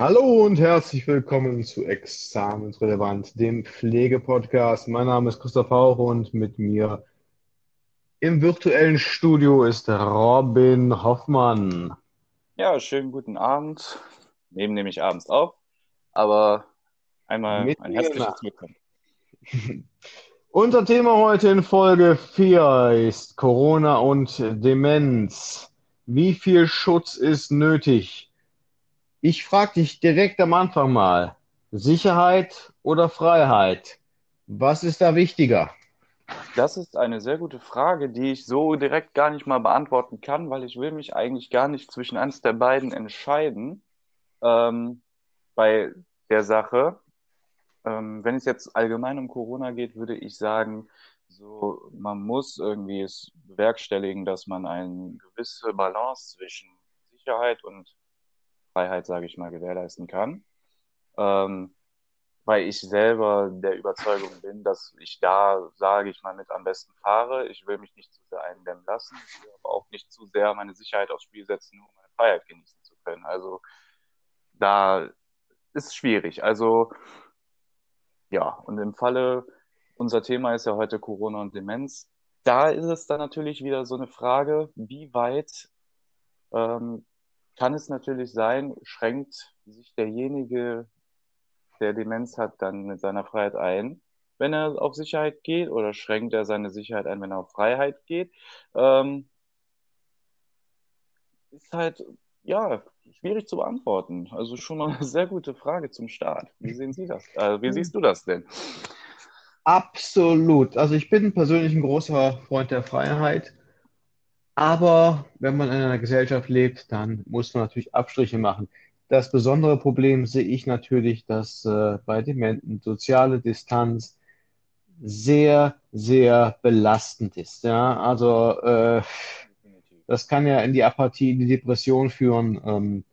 Hallo und herzlich willkommen zu Examensrelevant, dem Pflegepodcast. Mein Name ist Christoph Hauch und mit mir im virtuellen Studio ist Robin Hoffmann. Ja, schönen guten Abend. Nehmen nämlich abends auf, aber einmal Mit ein herzliches. Willkommen. Unser Thema heute in Folge 4 ist Corona und Demenz. Wie viel Schutz ist nötig? Ich frage dich direkt am Anfang mal, Sicherheit oder Freiheit? Was ist da wichtiger? Das ist eine sehr gute Frage, die ich so direkt gar nicht mal beantworten kann, weil ich will mich eigentlich gar nicht zwischen eins der beiden entscheiden ähm, bei der Sache. Ähm, wenn es jetzt allgemein um Corona geht, würde ich sagen, so man muss irgendwie es bewerkstelligen, dass man eine gewisse Balance zwischen Sicherheit und Freiheit, sage ich mal, gewährleisten kann. Ähm, weil ich selber der Überzeugung bin, dass ich da, sage ich mal, mit am besten fahre. Ich will mich nicht zu sehr eindämmen lassen. Ich will aber auch nicht zu sehr meine Sicherheit aufs Spiel setzen, um meine Freiheit genießen zu können. Also da ist schwierig. Also ja, und im Falle, unser Thema ist ja heute Corona und Demenz. Da ist es dann natürlich wieder so eine Frage, wie weit ähm, kann es natürlich sein, schränkt sich derjenige, der Demenz hat, dann mit seiner Freiheit ein, wenn er auf Sicherheit geht, oder schränkt er seine Sicherheit ein, wenn er auf Freiheit geht? Ähm, ist halt, ja, schwierig zu beantworten. Also schon mal eine sehr gute Frage zum Start. Wie sehen Sie das? Äh, wie siehst du das denn? Absolut. Also ich bin persönlich ein großer Freund der Freiheit, aber wenn man in einer Gesellschaft lebt, dann muss man natürlich Abstriche machen. Das besondere Problem sehe ich natürlich, dass äh, bei Dementen soziale Distanz sehr, sehr belastend ist. Ja, also äh, das kann ja in die Apathie, in die Depression führen. Ähm,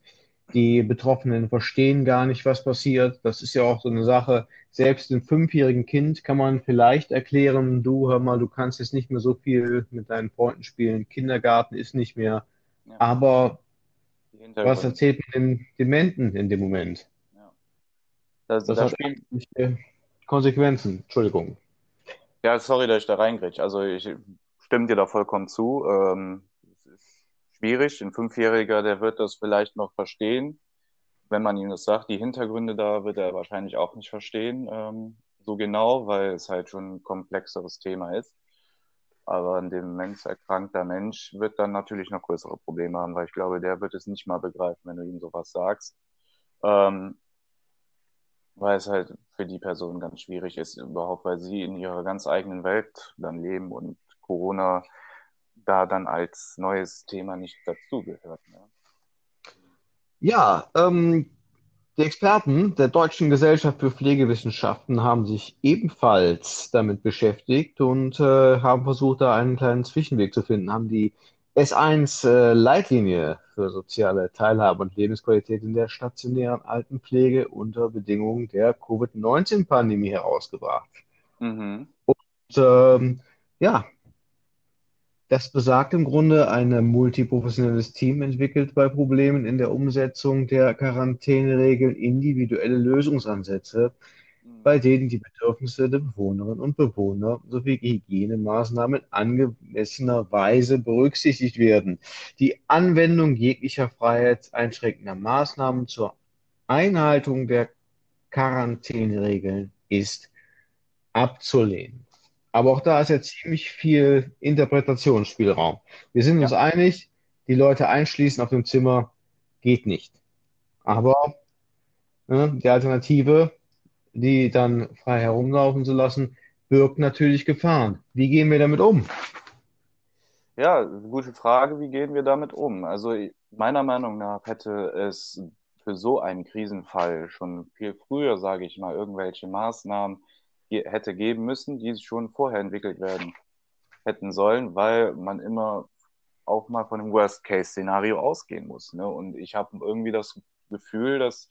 die Betroffenen verstehen gar nicht, was passiert. Das ist ja auch so eine Sache. Selbst dem fünfjährigen Kind kann man vielleicht erklären, du, hör mal, du kannst jetzt nicht mehr so viel mit deinen Freunden spielen. Kindergarten ist nicht mehr. Ja, Aber was erzählt man den Dementen in dem Moment? Ja. Da, Das da hat erhebliche Konsequenzen. Entschuldigung. ja, sorry, dass ich da reingrätsch. Also ich stimme dir da vollkommen zu. Ähm, schwierig. Ein Fünfjähriger, der wird das vielleicht noch verstehen, wenn man ihm das sagt. Die Hintergründe da wird er wahrscheinlich auch nicht verstehen, ähm, so genau, weil es halt schon ein komplexeres Thema ist. Aber ein demenzerkrankter Mensch wird dann natürlich noch größere Probleme haben, weil ich glaube, der wird es nicht mal begreifen, wenn du ihm sowas sagst. Ähm, weil es halt für die Person ganz schwierig ist, überhaupt, weil sie in ihrer ganz eigenen Welt dann leben und Corona da dann als neues Thema nicht dazugehört. Ne? Ja, ähm, die Experten der Deutschen Gesellschaft für Pflegewissenschaften haben sich ebenfalls damit beschäftigt und äh, haben versucht, da einen kleinen Zwischenweg zu finden, haben die S1-Leitlinie für soziale Teilhabe und Lebensqualität in der stationären Altenpflege unter Bedingungen der Covid-19-Pandemie herausgebracht. Mhm. Und ähm, ja, das besagt im Grunde, ein multiprofessionelles Team entwickelt bei Problemen in der Umsetzung der Quarantäneregeln individuelle Lösungsansätze, bei Mhm. denen die Bedürfnisse der Bewohnerinnen und Bewohner sowie Hygienemaßnahmen angemessener Weise berücksichtigt werden. Die Anwendung jeglicher freiheitseinschränkender Maßnahmen zur Einhaltung der Quarantäneregeln ist abzulehnen. Aber auch da ist ja ziemlich viel Interpretationsspielraum. Wir sind uns Ja, einig, die Leute einschließen auf dem Zimmer geht nicht. Aber ne, die Alternative, die dann frei herumlaufen zu lassen, birgt natürlich Gefahren. Wie gehen wir damit um? ja, gute Frage, wie gehen wir damit um? Also meiner Meinung nach hätte es für so einen Krisenfall schon viel früher, sage ich mal, irgendwelche Maßnahmen hätte geben müssen, die schon vorher entwickelt werden hätten sollen, weil man immer auch mal von dem Worst-Case-Szenario ausgehen muss. Ne? Und ich habe irgendwie das Gefühl, dass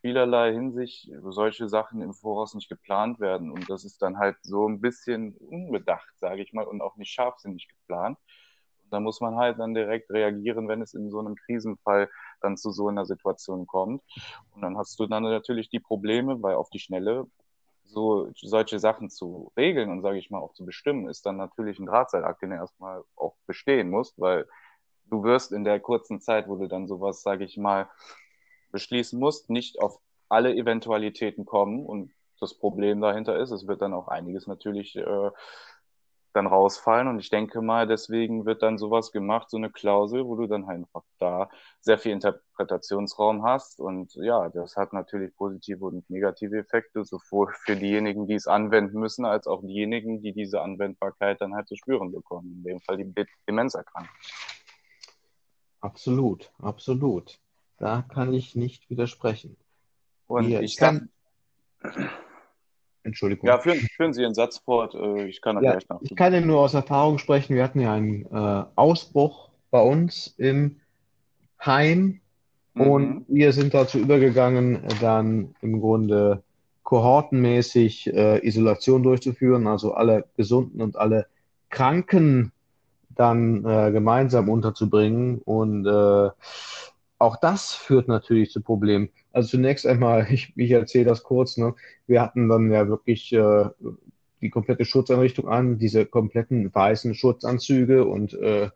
vielerlei Hinsicht solche Sachen im Voraus nicht geplant werden. Und das ist dann halt so ein bisschen unbedacht, sage ich mal, und auch nicht scharfsinnig geplant. Und da muss man halt dann direkt reagieren, wenn es in so einem Krisenfall dann zu so einer Situation kommt. Und dann hast du dann natürlich die Probleme, weil auf die Schnelle so solche Sachen zu regeln und sage ich mal auch zu bestimmen, ist dann natürlich ein Drahtseilakt, den du erstmal auch bestehen musst, weil du wirst in der kurzen Zeit, wo du dann sowas, sage ich mal, beschließen musst, nicht auf alle Eventualitäten kommen. Und das Problem dahinter ist, es wird dann auch einiges natürlich äh, dann rausfallen. Und ich denke mal, deswegen wird dann sowas gemacht, so eine Klausel, wo du dann einfach da sehr viel Interpretationsraum hast. Und ja, das hat natürlich positive und negative Effekte, sowohl für diejenigen, die es anwenden müssen, als auch diejenigen, die diese Anwendbarkeit dann halt zu spüren bekommen. In dem Fall die Demenzerkrankung. Absolut, absolut. Da kann ich nicht widersprechen. Und ich kann. Entschuldigung. Ja, führen, führen Sie Ihren Satz fort. Äh, ich kann ja, gleich nach. Ich kann ja nur aus Erfahrung sprechen. Wir hatten ja einen äh, Ausbruch bei uns im Heim mhm. und wir sind dazu übergegangen, dann im Grunde kohortenmäßig äh, Isolation durchzuführen, also alle Gesunden und alle Kranken dann äh, gemeinsam unterzubringen und äh, auch das führt natürlich zu Problemen. Also zunächst einmal, ich, ich erzähle das kurz, ne? wir hatten dann ja wirklich äh, die komplette Schutzeinrichtung an, diese kompletten weißen Schutzanzüge und äh,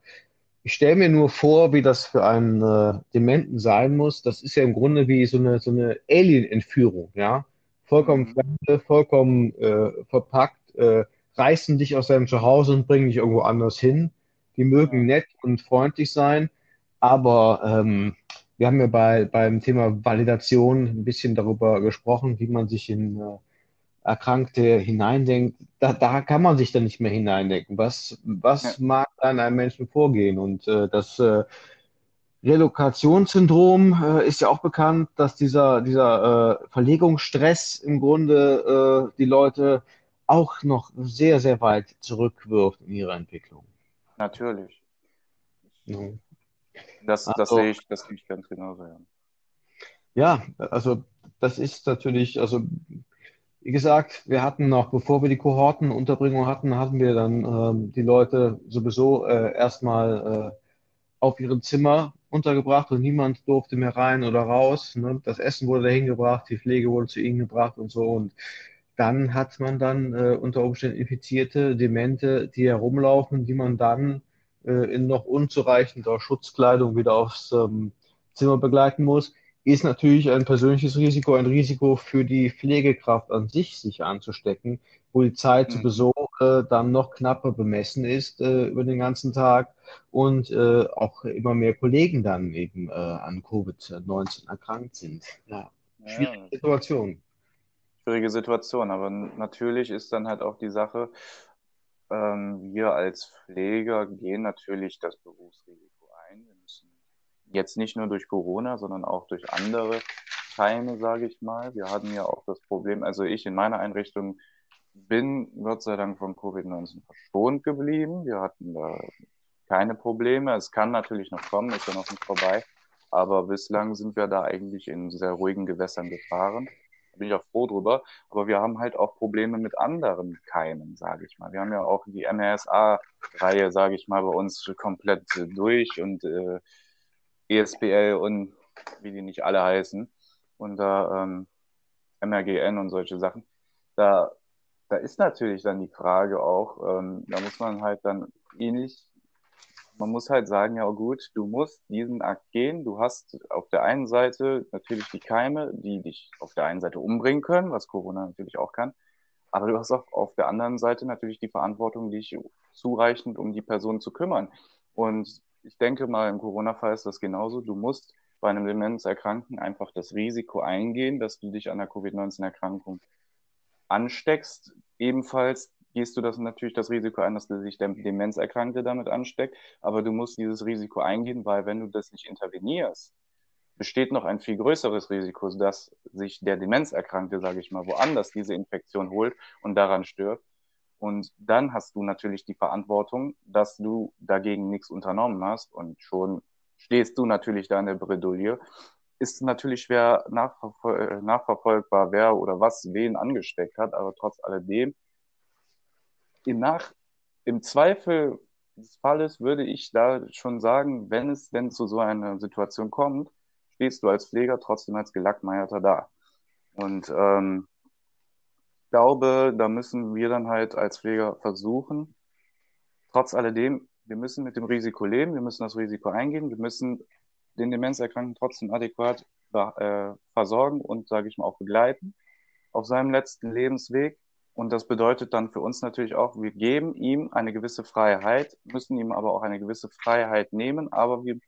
ich stelle mir nur vor, wie das für einen äh, Dementen sein muss. Das ist ja im Grunde wie so eine, so eine Alien-Entführung, ja. Vollkommen mhm. fremde, vollkommen äh, verpackt, äh, reißen dich aus deinem Zuhause und bringen dich irgendwo anders hin. Die mögen nett und freundlich sein, aber ähm, wir haben ja bei, beim Thema Validation ein bisschen darüber gesprochen, wie man sich in äh, Erkrankte hineindenkt. Da, da kann man sich dann nicht mehr hineindenken. Was, was ja. mag an einem Menschen vorgehen? Und äh, das äh, Relokationssyndrom äh, ist ja auch bekannt, dass dieser, dieser äh, Verlegungsstress im Grunde äh, die Leute auch noch sehr, sehr weit zurückwirft in ihrer Entwicklung. Natürlich. Das, das also, sehe ich, das sehe ich ganz genauso, ja. Ja, also das ist natürlich, also wie gesagt, wir hatten noch, bevor wir die Kohortenunterbringung hatten, hatten wir dann ähm, die Leute sowieso äh, erstmal äh, auf ihrem Zimmer untergebracht und niemand durfte mehr rein oder raus. Ne? Das Essen wurde dahin gebracht, die Pflege wurde zu ihnen gebracht und so. Und dann hat man dann äh, unter Umständen Infizierte, Demente, die herumlaufen, die man dann äh, in noch unzureichender Schutzkleidung wieder aufs ähm, Zimmer begleiten muss, ist natürlich ein persönliches Risiko, ein Risiko für die Pflegekraft an sich, sich anzustecken, wo die Zeit mhm. sowieso äh, dann noch knapper bemessen ist äh, über den ganzen Tag und äh, auch immer mehr Kollegen dann eben äh, an Covid-19 erkrankt sind. Ja, schwierige ja. Situation. Schwierige Situation, aber natürlich ist dann halt auch die Sache, ähm, wir als Pfleger gehen natürlich das Berufsrisiko ein. Wir müssen jetzt nicht nur durch Corona, sondern auch durch andere Keime, sage ich mal. Wir hatten ja auch das Problem, also ich in meiner Einrichtung bin Gott sei Dank von Covid-19 verschont geblieben. Wir hatten da keine Probleme. Es kann natürlich noch kommen, ist ja noch nicht vorbei. Aber bislang sind wir da eigentlich in sehr ruhigen Gewässern gefahren bin ich auch froh drüber. Aber wir haben halt auch Probleme mit anderen Keimen, sage ich mal. Wir haben ja auch die MRSA-Reihe, sage ich mal, bei uns komplett durch und äh, ESBL und wie die nicht alle heißen. Und da ähm, MRGN und solche Sachen. Da, da ist natürlich dann die Frage auch, ähm, da muss man halt dann ähnlich man muss halt sagen, ja gut, du musst diesen Akt gehen. Du hast auf der einen Seite natürlich die Keime, die dich auf der einen Seite umbringen können, was Corona natürlich auch kann. Aber du hast auch auf der anderen Seite natürlich die Verantwortung, dich zureichend um die Person zu kümmern. Und ich denke mal, im Corona-Fall ist das genauso. Du musst bei einem Demenzerkrankten einfach das Risiko eingehen, dass du dich an der Covid-19-Erkrankung ansteckst. Ebenfalls gehst du das natürlich das Risiko ein, dass sich der Demenzerkrankte damit ansteckt, aber du musst dieses Risiko eingehen, weil wenn du das nicht intervenierst, besteht noch ein viel größeres Risiko, dass sich der Demenzerkrankte, sage ich mal, woanders diese Infektion holt und daran stirbt. Und dann hast du natürlich die Verantwortung, dass du dagegen nichts unternommen hast und schon stehst du natürlich da in der Bredouille. Ist natürlich schwer nachverfol nachverfolgbar, wer oder was wen angesteckt hat, aber trotz alledem im, Nach im Zweifel des Falles würde ich da schon sagen, wenn es denn zu so einer Situation kommt, stehst du als Pfleger trotzdem als Gelackmeierter da. Und ähm, glaube, da müssen wir dann halt als Pfleger versuchen, trotz alledem, wir müssen mit dem Risiko leben, wir müssen das Risiko eingehen, wir müssen den Demenzerkrankten trotzdem adäquat äh, versorgen und, sage ich mal, auch begleiten auf seinem letzten Lebensweg. Und das bedeutet dann für uns natürlich auch, wir geben ihm eine gewisse Freiheit, müssen ihm aber auch eine gewisse Freiheit nehmen, aber wir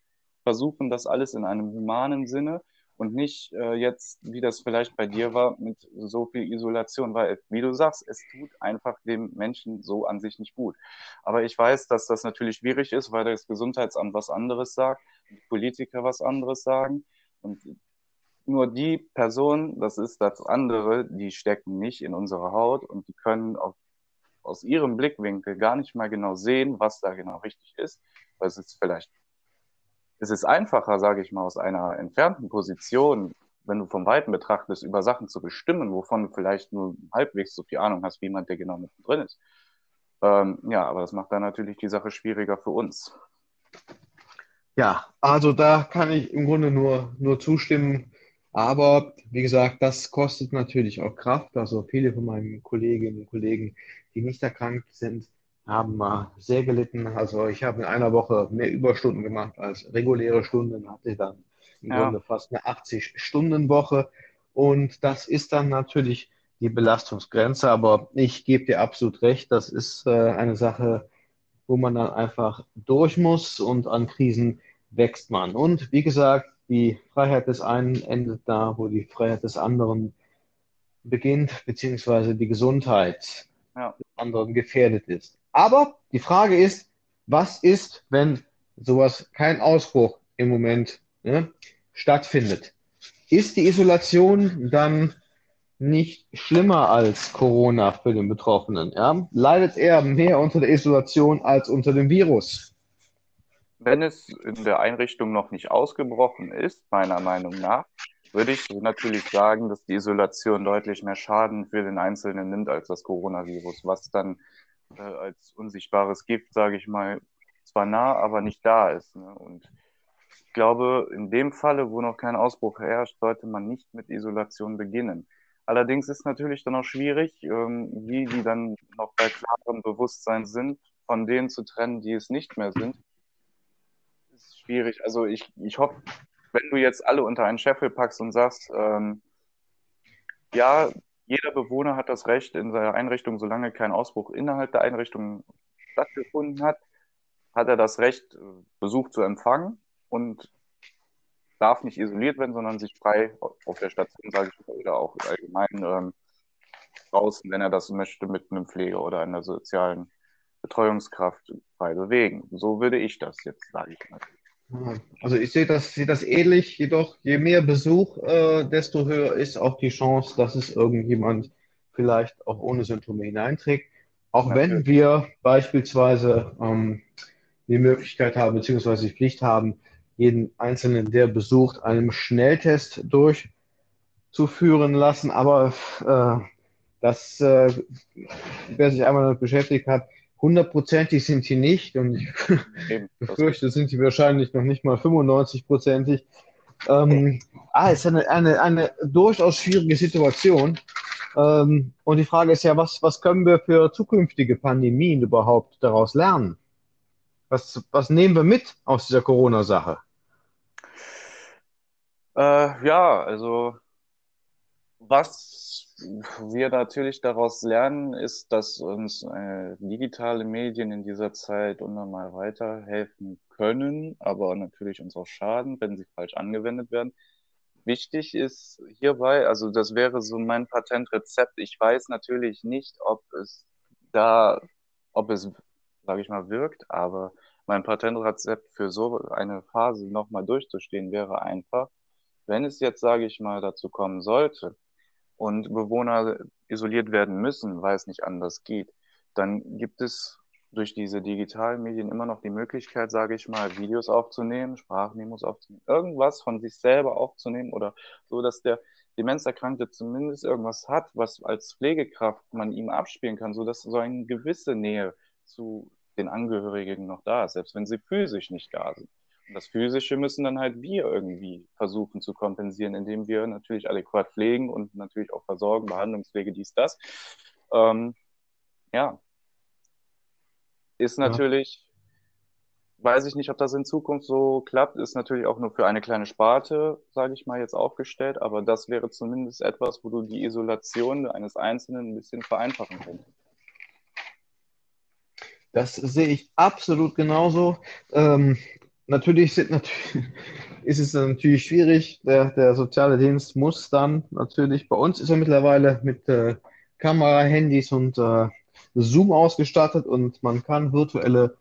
versuchen das alles in einem humanen Sinne und nicht äh, jetzt, wie das vielleicht bei dir war, mit so viel Isolation, weil, wie du sagst, es tut einfach dem Menschen so an sich nicht gut. Aber ich weiß, dass das natürlich schwierig ist, weil das Gesundheitsamt was anderes sagt, die Politiker was anderes sagen. Und nur die Personen, das ist das andere, die stecken nicht in unserer Haut und die können auf, aus ihrem Blickwinkel gar nicht mal genau sehen, was da genau richtig ist. Weil es ist vielleicht, es ist einfacher, sage ich mal, aus einer entfernten Position, wenn du vom Weiten betrachtest, über Sachen zu bestimmen, wovon du vielleicht nur halbwegs so viel Ahnung hast, wie jemand, der genau mittendrin ist. Ähm, ja, aber das macht dann natürlich die Sache schwieriger für uns. Ja, also da kann ich im Grunde nur, nur zustimmen. Aber wie gesagt, das kostet natürlich auch Kraft. Also viele von meinen Kolleginnen und Kollegen, die nicht erkrankt sind, haben mal sehr gelitten. Also ich habe in einer Woche mehr Überstunden gemacht als reguläre Stunden, hatte dann im ja. Grunde fast eine 80-Stunden-Woche. Und das ist dann natürlich die Belastungsgrenze. Aber ich gebe dir absolut recht, das ist äh, eine Sache, wo man dann einfach durch muss und an Krisen wächst man. Und wie gesagt, die Freiheit des einen endet da, wo die Freiheit des anderen beginnt, beziehungsweise die Gesundheit ja. des anderen gefährdet ist. Aber die Frage ist, was ist, wenn sowas kein Ausbruch im Moment ne, stattfindet? Ist die Isolation dann nicht schlimmer als Corona für den Betroffenen? Ja? Leidet er mehr unter der Isolation als unter dem Virus? Wenn es in der Einrichtung noch nicht ausgebrochen ist, meiner Meinung nach, würde ich natürlich sagen, dass die Isolation deutlich mehr Schaden für den Einzelnen nimmt als das Coronavirus, was dann äh, als unsichtbares Gift, sage ich mal, zwar nah, aber nicht da ist. Ne? Und ich glaube, in dem Falle, wo noch kein Ausbruch herrscht, sollte man nicht mit Isolation beginnen. Allerdings ist natürlich dann auch schwierig, ähm, wie die dann noch bei klarem Bewusstsein sind, von denen zu trennen, die es nicht mehr sind schwierig. Also ich, ich hoffe, wenn du jetzt alle unter einen Scheffel packst und sagst, ähm, ja, jeder Bewohner hat das Recht in seiner Einrichtung, solange kein Ausbruch innerhalb der Einrichtung stattgefunden hat, hat er das Recht, Besuch zu empfangen und darf nicht isoliert werden, sondern sich frei auf der Station, sage ich mal, oder auch allgemein ähm, draußen, wenn er das möchte, mit einem Pfleger oder einer sozialen Betreuungskraft frei bewegen. So würde ich das jetzt, sage ich mal. Also ich sehe das, sehe das ähnlich, jedoch je mehr Besuch, äh, desto höher ist auch die Chance, dass es irgendjemand vielleicht auch ohne Symptome hineinträgt. Auch wenn wir beispielsweise ähm, die Möglichkeit haben, beziehungsweise die Pflicht haben, jeden Einzelnen, der besucht, einem Schnelltest durchzuführen lassen. Aber äh, das, äh, wer sich einmal damit beschäftigt hat, hundertprozentig sind sie nicht und ich befürchte, sind sie wahrscheinlich noch nicht mal 95-prozentig. Ähm, ah, es ist eine, eine, eine durchaus schwierige Situation. Ähm, und die Frage ist ja, was, was können wir für zukünftige Pandemien überhaupt daraus lernen? Was, was nehmen wir mit aus dieser Corona-Sache? Äh, ja, also was wir natürlich daraus lernen, ist, dass uns äh, digitale Medien in dieser Zeit unnormal weiterhelfen können, aber natürlich uns auch schaden, wenn sie falsch angewendet werden. Wichtig ist hierbei, also das wäre so mein Patentrezept. Ich weiß natürlich nicht, ob es da, ob es, sage ich mal, wirkt, aber mein Patentrezept für so eine Phase nochmal durchzustehen wäre einfach, wenn es jetzt, sage ich mal, dazu kommen sollte, und Bewohner isoliert werden müssen, weil es nicht anders geht, dann gibt es durch diese digitalen Medien immer noch die Möglichkeit, sage ich mal, Videos aufzunehmen, Sprachmemos aufzunehmen, irgendwas von sich selber aufzunehmen oder so, dass der Demenzerkrankte zumindest irgendwas hat, was als Pflegekraft man ihm abspielen kann, so dass so eine gewisse Nähe zu den Angehörigen noch da ist, selbst wenn sie physisch nicht da sind. Das Physische müssen dann halt wir irgendwie versuchen zu kompensieren, indem wir natürlich adäquat pflegen und natürlich auch versorgen, Behandlungswege, dies, das. Ähm, ja, ist natürlich, ja. weiß ich nicht, ob das in Zukunft so klappt, ist natürlich auch nur für eine kleine Sparte, sage ich mal, jetzt aufgestellt, aber das wäre zumindest etwas, wo du die Isolation eines Einzelnen ein bisschen vereinfachen könntest. Das sehe ich absolut genauso. Ähm, natürlich, sind, natürlich ist es natürlich schwierig. Der, der, soziale Dienst muss dann natürlich, bei uns ist er mittlerweile mit äh, Kamera, Handys und äh, Zoom ausgestattet und man kann virtuelle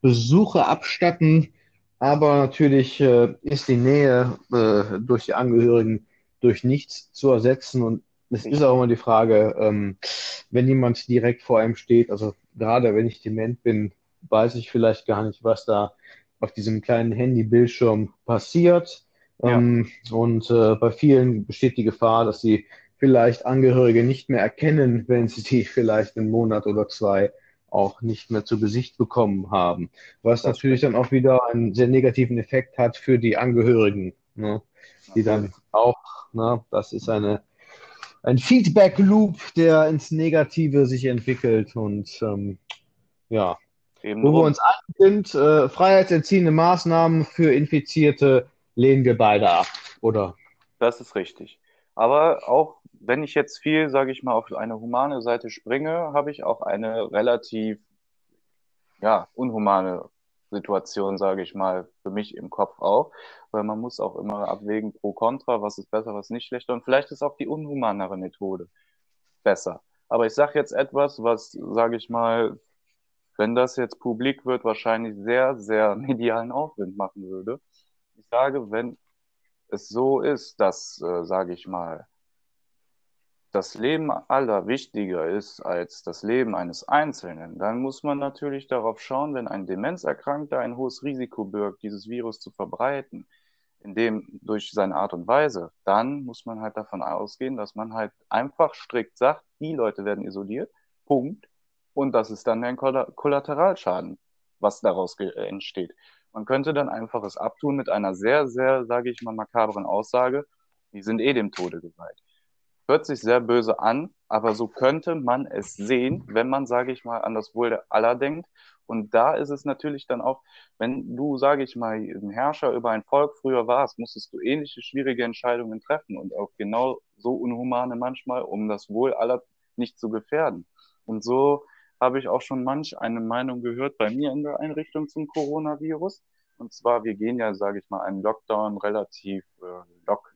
Besuche abstatten. Aber natürlich äh, ist die Nähe äh, durch die Angehörigen durch nichts zu ersetzen. Und es ist auch immer die Frage, ähm, wenn jemand direkt vor einem steht, also gerade wenn ich dement bin, weiß ich vielleicht gar nicht, was da auf diesem kleinen Handybildschirm passiert. Ja. Ähm, und äh, bei vielen besteht die Gefahr, dass sie vielleicht Angehörige nicht mehr erkennen, wenn sie die vielleicht einen Monat oder zwei auch nicht mehr zu Gesicht bekommen haben. Was das natürlich dann auch wieder einen sehr negativen Effekt hat für die Angehörigen, ne? die dann auch, ne, das ist eine, ein Feedback-Loop, der ins Negative sich entwickelt und ähm, ja, Eben wo drum. wir uns einig sind, äh, freiheitsentziehende Maßnahmen für Infizierte lehnen wir beide ab, oder? Das ist richtig. Aber auch wenn ich jetzt viel, sage ich mal, auf eine humane Seite springe, habe ich auch eine relativ ja, unhumane Situation, sage ich mal, für mich im Kopf auch, weil man muss auch immer abwägen pro kontra, was ist besser, was nicht schlechter und vielleicht ist auch die unhumanere Methode besser. Aber ich sage jetzt etwas, was, sage ich mal, wenn das jetzt publik wird, wahrscheinlich sehr, sehr medialen Aufwind machen würde. Ich sage, wenn es so ist, dass, äh, sage ich mal, das Leben aller wichtiger ist als das Leben eines Einzelnen, dann muss man natürlich darauf schauen, wenn ein Demenzerkrankter ein hohes Risiko birgt, dieses Virus zu verbreiten, indem durch seine Art und Weise, dann muss man halt davon ausgehen, dass man halt einfach strikt sagt, die Leute werden isoliert, Punkt. Und das ist dann ein Kollateralschaden, was daraus entsteht. Man könnte dann einfach es abtun mit einer sehr, sehr, sage ich mal, makabren Aussage, die sind eh dem Tode geweiht. Hört sich sehr böse an, aber so könnte man es sehen, wenn man, sage ich mal, an das Wohl aller denkt. Und da ist es natürlich dann auch, wenn du, sage ich mal, ein Herrscher über ein Volk früher warst, musstest du ähnliche schwierige Entscheidungen treffen und auch genau so unhumane manchmal, um das Wohl aller nicht zu gefährden. Und so habe ich auch schon manch eine Meinung gehört bei mir in der Einrichtung zum Coronavirus. Und zwar, wir gehen ja, sage ich mal, einen Lockdown relativ äh, lock,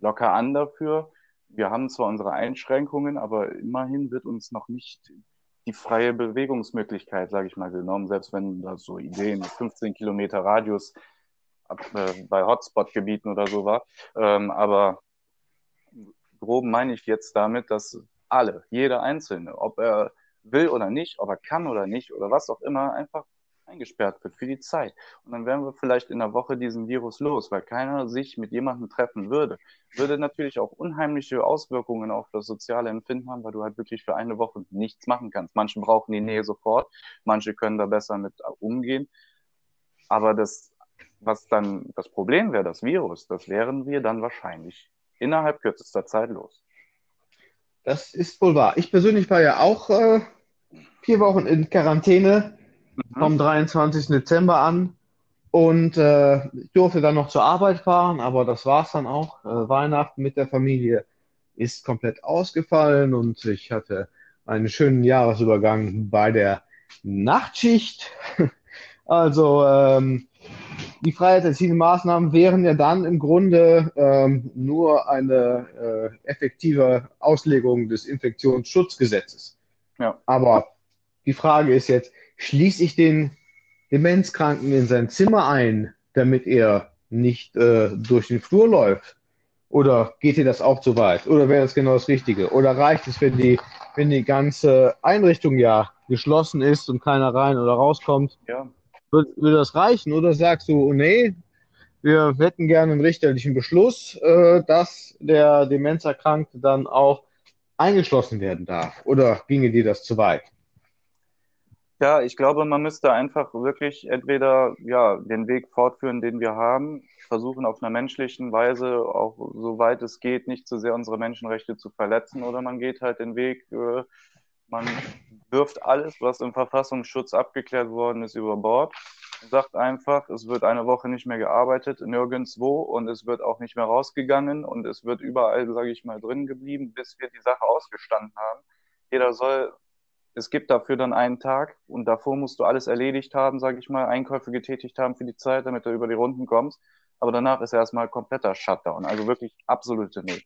locker an dafür wir haben zwar unsere Einschränkungen, aber immerhin wird uns noch nicht die freie Bewegungsmöglichkeit, sage ich mal, genommen, selbst wenn da so Ideen 15 Kilometer Radius äh, bei Hotspot-Gebieten oder so war. Ähm, aber grob meine ich jetzt damit, dass alle, jeder Einzelne, ob er will oder nicht, ob er kann oder nicht oder was auch immer, einfach eingesperrt wird für die Zeit. Und dann wären wir vielleicht in der Woche diesen Virus los, weil keiner sich mit jemandem treffen würde. Würde natürlich auch unheimliche Auswirkungen auf das soziale Empfinden haben, weil du halt wirklich für eine Woche nichts machen kannst. Manche brauchen die Nähe sofort, manche können da besser mit umgehen. Aber das, was dann das Problem wäre, das Virus, das wären wir dann wahrscheinlich innerhalb kürzester Zeit los. Das ist wohl wahr. Ich persönlich war ja auch äh, vier Wochen in Quarantäne mhm. vom 23. Dezember an. Und äh, ich durfte dann noch zur Arbeit fahren, aber das war es dann auch. Äh, Weihnachten mit der Familie ist komplett ausgefallen und ich hatte einen schönen Jahresübergang bei der Nachtschicht. also ähm, die freiheitserziehenden Maßnahmen wären ja dann im Grunde ähm, nur eine äh, effektive Auslegung des Infektionsschutzgesetzes. Ja. Aber die Frage ist jetzt, schließe ich den Demenzkranken in sein Zimmer ein, damit er nicht äh, durch den Flur läuft? Oder geht dir das auch zu weit? Oder wäre das genau das Richtige? Oder reicht es, wenn die, wenn die ganze Einrichtung ja geschlossen ist und keiner rein oder rauskommt? Ja. Würde, würde das reichen? Oder sagst du, nee, wir hätten gerne einen richterlichen Beschluss, äh, dass der Demenzerkrankte dann auch eingeschlossen werden darf? Oder ginge dir das zu weit? Ja, ich glaube, man müsste einfach wirklich entweder ja den Weg fortführen, den wir haben, versuchen auf einer menschlichen Weise auch soweit es geht, nicht zu sehr unsere Menschenrechte zu verletzen, oder man geht halt den Weg, äh, man wirft alles, was im Verfassungsschutz abgeklärt worden ist, über Bord sagt einfach, es wird eine Woche nicht mehr gearbeitet, nirgendwo und es wird auch nicht mehr rausgegangen und es wird überall, sage ich mal, drin geblieben, bis wir die Sache ausgestanden haben. Jeder soll es gibt dafür dann einen Tag und davor musst du alles erledigt haben, sage ich mal, Einkäufe getätigt haben für die Zeit, damit du über die Runden kommst. Aber danach ist erstmal kompletter Shutdown, also wirklich absolute Null.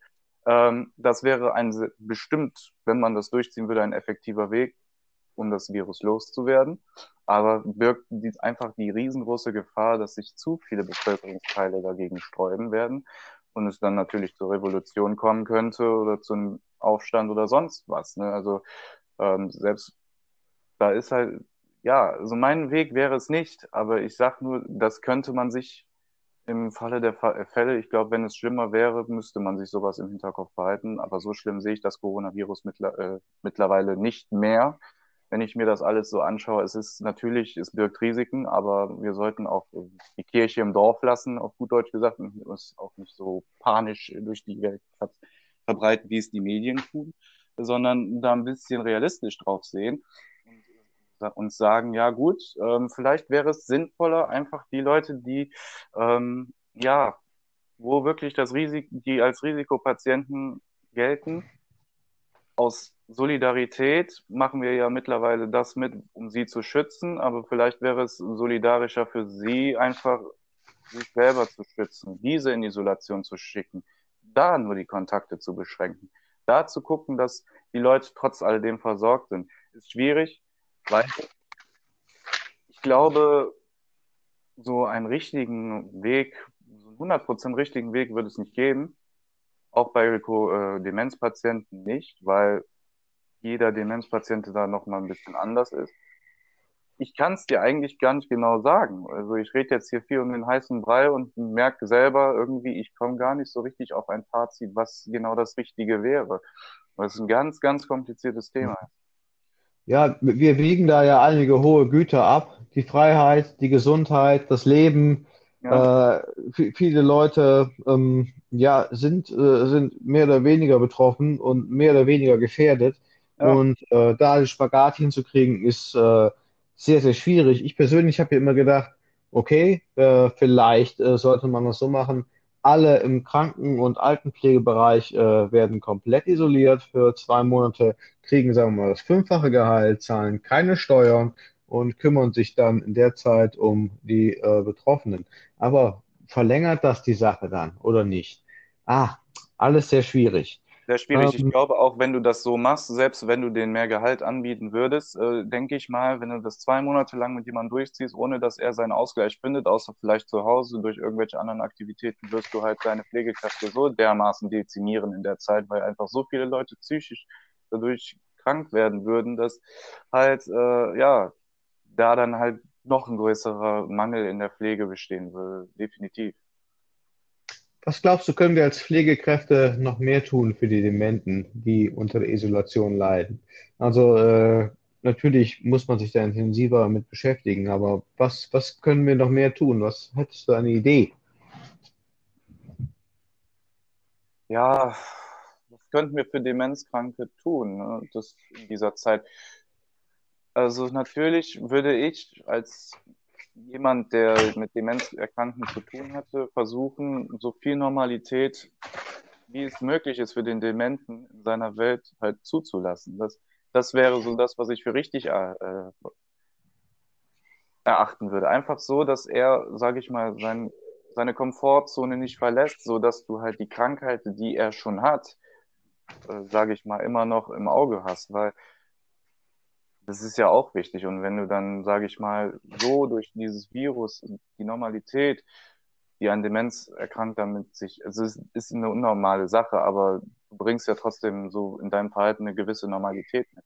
Ähm, das wäre ein bestimmt, wenn man das durchziehen würde, ein effektiver Weg, um das Virus loszuwerden. Aber birgt die, einfach die riesengroße Gefahr, dass sich zu viele Bevölkerungsteile dagegen sträuben werden und es dann natürlich zur Revolution kommen könnte oder zu einem Aufstand oder sonst was. Ne? Also ähm, selbst da ist halt, ja, so also mein Weg wäre es nicht, aber ich sag nur, das könnte man sich im Falle der Fälle, ich glaube, wenn es schlimmer wäre, müsste man sich sowas im Hinterkopf behalten. Aber so schlimm sehe ich das Coronavirus mittler äh, mittlerweile nicht mehr. Wenn ich mir das alles so anschaue, es ist natürlich, es birgt Risiken, aber wir sollten auch die Kirche im Dorf lassen, auf gut Deutsch gesagt, und uns auch nicht so panisch durch die Welt verbreiten, wie es die Medien tun sondern da ein bisschen realistisch drauf sehen uns sagen, ja gut, ähm, vielleicht wäre es sinnvoller, einfach die Leute, die ähm, ja, wo wirklich das Risiko, die als Risikopatienten gelten, aus Solidarität machen wir ja mittlerweile das mit, um sie zu schützen, aber vielleicht wäre es solidarischer für sie, einfach sich selber zu schützen, diese in Isolation zu schicken, da nur die Kontakte zu beschränken da zu gucken, dass die Leute trotz alledem versorgt sind, ist schwierig, weil ich glaube, so einen richtigen Weg, so einen 100% richtigen Weg wird es nicht geben. Auch bei äh, Demenzpatienten nicht, weil jeder Demenzpatient da nochmal ein bisschen anders ist ich kann es dir eigentlich gar nicht genau sagen. Also ich rede jetzt hier viel um den heißen Brei und merke selber irgendwie, ich komme gar nicht so richtig auf ein Fazit, was genau das Richtige wäre. Weil es ein ganz, ganz kompliziertes Thema ist. Ja, wir wiegen da ja einige hohe Güter ab. Die Freiheit, die Gesundheit, das Leben. Ja. Äh, viele Leute ähm, ja, sind, äh, sind mehr oder weniger betroffen und mehr oder weniger gefährdet. Ja. Und äh, da den Spagat hinzukriegen, ist äh, sehr, sehr schwierig. Ich persönlich habe ja immer gedacht, okay, äh, vielleicht äh, sollte man das so machen, alle im Kranken- und Altenpflegebereich äh, werden komplett isoliert für zwei Monate, kriegen, sagen wir mal, das fünffache Gehalt, zahlen keine Steuern und kümmern sich dann in der Zeit um die äh, Betroffenen. Aber verlängert das die Sache dann oder nicht? Ah, alles sehr schwierig. Sehr schwierig. Ich ähm, glaube, auch wenn du das so machst, selbst wenn du denen mehr Gehalt anbieten würdest, äh, denke ich mal, wenn du das zwei Monate lang mit jemandem durchziehst, ohne dass er seinen Ausgleich findet, außer vielleicht zu Hause durch irgendwelche anderen Aktivitäten, wirst du halt deine Pflegekräfte so dermaßen dezimieren in der Zeit, weil einfach so viele Leute psychisch dadurch krank werden würden, dass halt, äh, ja, da dann halt noch ein größerer Mangel in der Pflege bestehen würde. Definitiv. Was glaubst du, können wir als Pflegekräfte noch mehr tun für die Dementen, die unter der Isolation leiden? Also äh, natürlich muss man sich da intensiver mit beschäftigen, aber was, was können wir noch mehr tun? Was hättest du eine Idee? Ja, was könnten wir für Demenzkranke tun ne, das in dieser Zeit? Also natürlich würde ich als jemand, der mit Demenzerkrankten zu tun hatte, versuchen, so viel Normalität, wie es möglich ist für den Dementen in seiner Welt halt zuzulassen. Das, das wäre so das, was ich für richtig äh, erachten würde. Einfach so, dass er, sage ich mal, sein, seine Komfortzone nicht verlässt, so dass du halt die Krankheit, die er schon hat, äh, sage ich mal, immer noch im Auge hast, weil das ist ja auch wichtig. Und wenn du dann, sage ich mal, so durch dieses Virus die Normalität, die an Demenz erkrankt damit sich, also es ist eine unnormale Sache, aber du bringst ja trotzdem so in deinem Verhalten eine gewisse Normalität mit.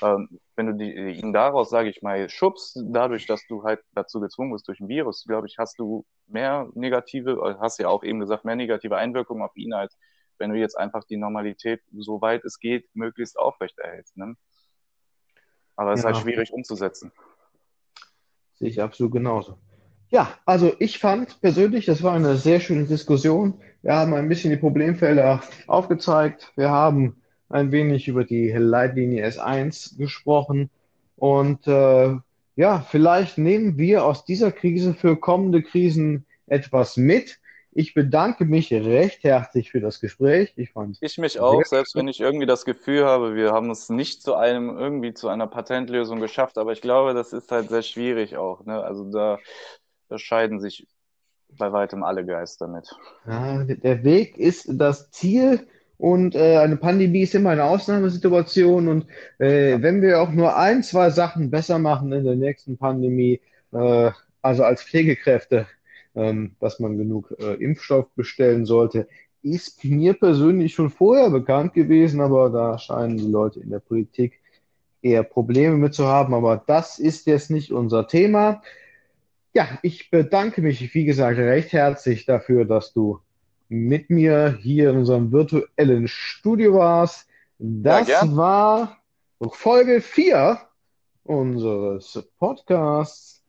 Ähm, wenn du die, ihn daraus, sage ich mal, schubst, dadurch, dass du halt dazu gezwungen bist durch ein Virus, glaube ich, hast du mehr negative, hast ja auch eben gesagt, mehr negative Einwirkungen auf ihn, als wenn du jetzt einfach die Normalität, soweit es geht, möglichst aufrechterhältst. Ne? Aber es ist halt Ja. schwierig umzusetzen. Sehe ich absolut genauso. Ja, also ich fand persönlich, das war eine sehr schöne Diskussion. Wir haben ein bisschen die Problemfelder aufgezeigt. Wir haben ein wenig über die Leitlinie S1 gesprochen. Und äh, ja, vielleicht nehmen wir aus dieser Krise für kommende Krisen etwas mit. Ich bedanke mich recht herzlich für das Gespräch. Ich fand Ich mich auch, selbst wenn ich irgendwie das Gefühl habe, wir haben es nicht zu einem, irgendwie zu einer Patentlösung geschafft, aber ich glaube, das ist halt sehr schwierig auch, ne? Also da, da scheiden sich bei weitem alle Geister mit. Ja, der Weg ist das Ziel und äh, eine Pandemie ist immer eine Ausnahmesituation und äh, wenn wir auch nur ein, zwei Sachen besser machen in der nächsten Pandemie, äh, also als Pflegekräfte, ähm, dass man genug äh, Impfstoff bestellen sollte, ist mir persönlich schon vorher bekannt gewesen, aber da scheinen die Leute in der Politik eher Probleme mit zu haben, aber das ist jetzt nicht unser Thema. Ja, ich bedanke mich, wie gesagt, recht herzlich dafür, dass du mit mir hier in unserem virtuellen Studio warst. Das gern. war Folge 4 unseres Podcasts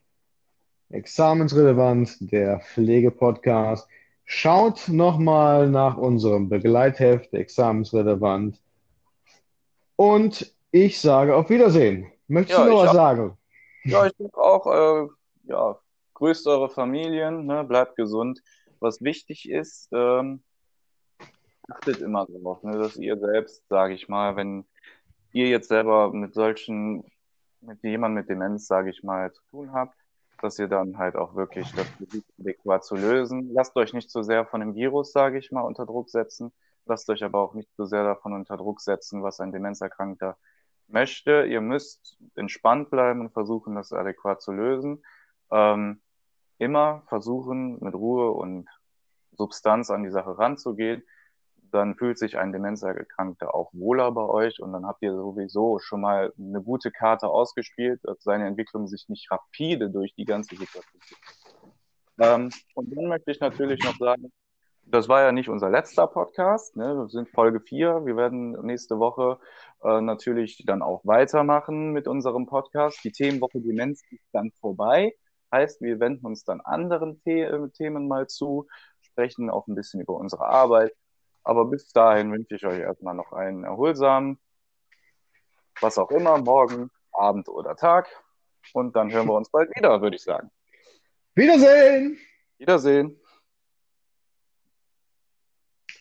Examensrelevant, der Pflegepodcast. Schaut nochmal nach unserem Begleitheft Examensrelevant. Und ich sage auf Wiedersehen. Möchtest Ja, du noch was sagen? Ja, ich denke auch, äh, ja, grüßt eure Familien, ne? Bleibt gesund. Was wichtig ist, ähm, achtet immer darauf, ne, dass ihr selbst, sage ich mal, wenn ihr jetzt selber mit solchen, mit jemandem mit Demenz, sage ich mal, zu tun habt, dass ihr dann halt auch wirklich das adäquat zu lösen. Lasst euch nicht zu sehr von dem Virus, sage ich mal, unter Druck setzen. Lasst euch aber auch nicht zu sehr davon unter Druck setzen, was ein Demenzerkrankter möchte. Ihr müsst entspannt bleiben und versuchen, das adäquat zu lösen. Ähm, immer versuchen, mit Ruhe und Substanz an die Sache ranzugehen. Dann fühlt sich ein Demenzerkrankter auch wohler bei euch und dann habt ihr sowieso schon mal eine gute Karte ausgespielt, dass seine Entwicklung sich nicht rapide durch die ganze Situation. Ähm, und dann möchte ich natürlich noch sagen, das war ja nicht unser letzter Podcast. Ne? Wir sind Folge 4. Wir werden nächste Woche äh, natürlich dann auch weitermachen mit unserem Podcast. Die Themenwoche Demenz ist dann vorbei. Heißt, wir wenden uns dann anderen The äh, Themen mal zu, sprechen auch ein bisschen über unsere Arbeit. Aber bis dahin wünsche ich euch erstmal noch einen erholsamen, was auch immer, morgen, Abend oder Tag. Und dann hören wir uns bald wieder, würde ich sagen. Wiedersehen! Wiedersehen.